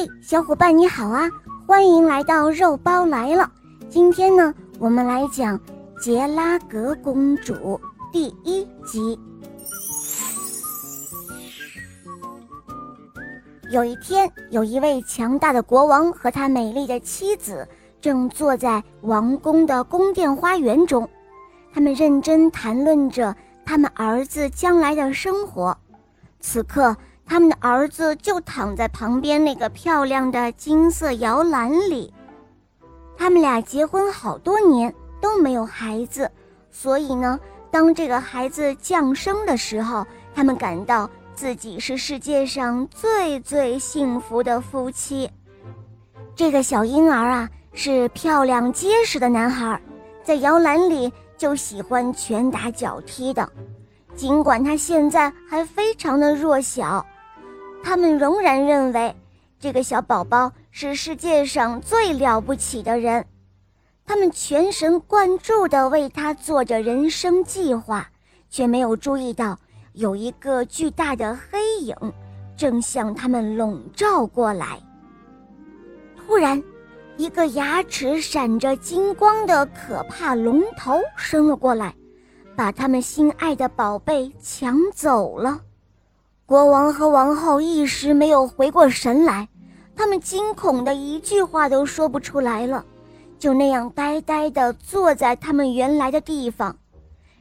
嘿，小伙伴你好啊！欢迎来到肉包来了。今天呢，我们来讲《杰拉格公主》第一集。有一天，有一位强大的国王和他美丽的妻子正坐在王宫的宫殿花园中，他们认真谈论着他们儿子将来的生活。此刻。他们的儿子就躺在旁边那个漂亮的金色摇篮里。他们俩结婚好多年都没有孩子，所以呢，当这个孩子降生的时候，他们感到自己是世界上最最幸福的夫妻。这个小婴儿啊，是漂亮结实的男孩，在摇篮里就喜欢拳打脚踢的，尽管他现在还非常的弱小。他们仍然认为，这个小宝宝是世界上最了不起的人。他们全神贯注地为他做着人生计划，却没有注意到有一个巨大的黑影正向他们笼罩过来。突然，一个牙齿闪着金光的可怕龙头伸了过来，把他们心爱的宝贝抢走了。国王和王后一时没有回过神来，他们惊恐的一句话都说不出来了，就那样呆呆的坐在他们原来的地方。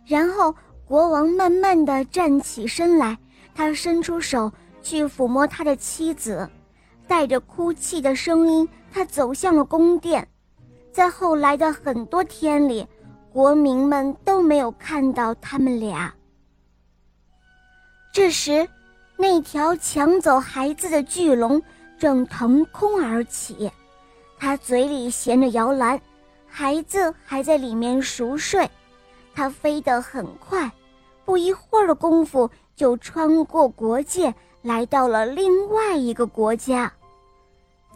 然后国王慢慢的站起身来，他伸出手去抚摸他的妻子，带着哭泣的声音，他走向了宫殿。在后来的很多天里，国民们都没有看到他们俩。这时。那条抢走孩子的巨龙正腾空而起，它嘴里衔着摇篮，孩子还在里面熟睡。它飞得很快，不一会儿的功夫就穿过国界，来到了另外一个国家。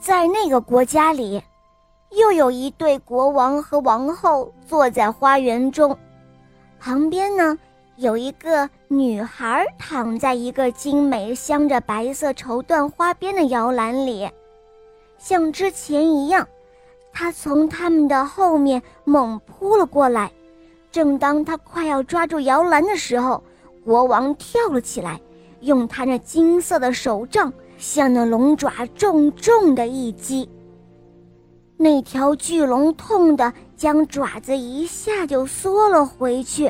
在那个国家里，又有一对国王和王后坐在花园中，旁边呢。有一个女孩躺在一个精美镶着白色绸缎花边的摇篮里，像之前一样，她从他们的后面猛扑了过来。正当她快要抓住摇篮的时候，国王跳了起来，用他那金色的手杖向那龙爪重重的一击。那条巨龙痛得将爪子一下就缩了回去。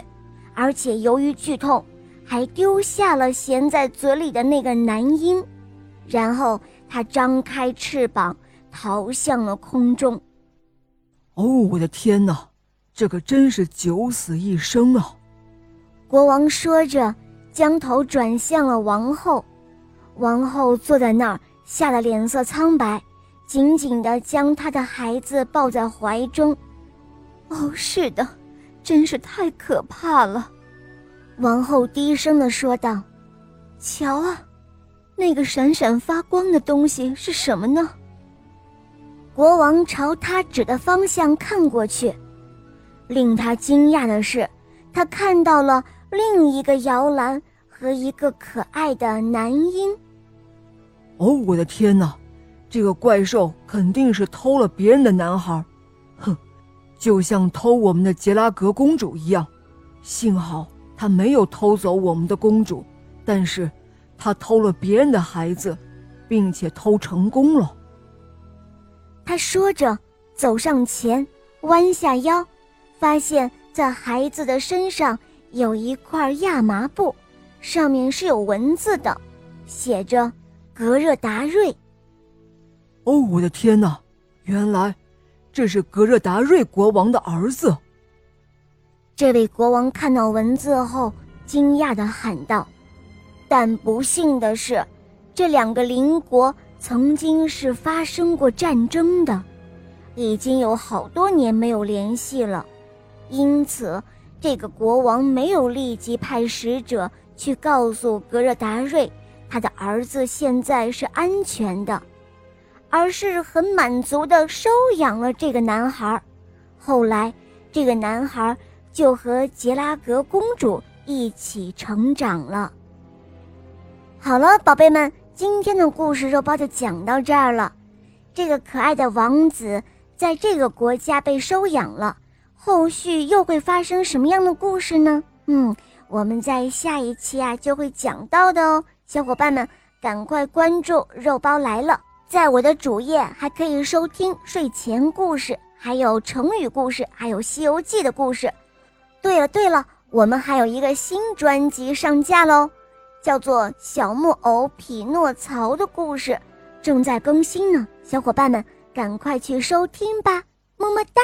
而且由于剧痛，还丢下了衔在嘴里的那个男婴，然后他张开翅膀逃向了空中。哦，我的天哪，这可真是九死一生啊！国王说着，将头转向了王后。王后坐在那儿，吓得脸色苍白，紧紧地将她的孩子抱在怀中。哦，是的。真是太可怕了，王后低声的说道：“瞧啊，那个闪闪发光的东西是什么呢？”国王朝他指的方向看过去，令他惊讶的是，他看到了另一个摇篮和一个可爱的男婴。哦，我的天哪，这个怪兽肯定是偷了别人的男孩，哼！就像偷我们的杰拉格公主一样，幸好他没有偷走我们的公主，但是，他偷了别人的孩子，并且偷成功了。他说着，走上前，弯下腰，发现在孩子的身上有一块亚麻布，上面是有文字的，写着“格热达瑞”。哦，我的天哪！原来。这是格热达瑞国王的儿子。这位国王看到文字后，惊讶的喊道：“但不幸的是，这两个邻国曾经是发生过战争的，已经有好多年没有联系了。因此，这个国王没有立即派使者去告诉格热达瑞，他的儿子现在是安全的。”而是很满足的收养了这个男孩，后来这个男孩就和杰拉格公主一起成长了。好了，宝贝们，今天的故事肉包就讲到这儿了。这个可爱的王子在这个国家被收养了，后续又会发生什么样的故事呢？嗯，我们在下一期啊就会讲到的哦，小伙伴们赶快关注肉包来了，在我的主页还可以收听睡前故事，还有成语故事，还有《西游记》的故事。对了对了，我们还有一个新专辑上架喽，叫做《小木偶匹诺曹的故事》，正在更新呢，小伙伴们赶快去收听吧，么么哒。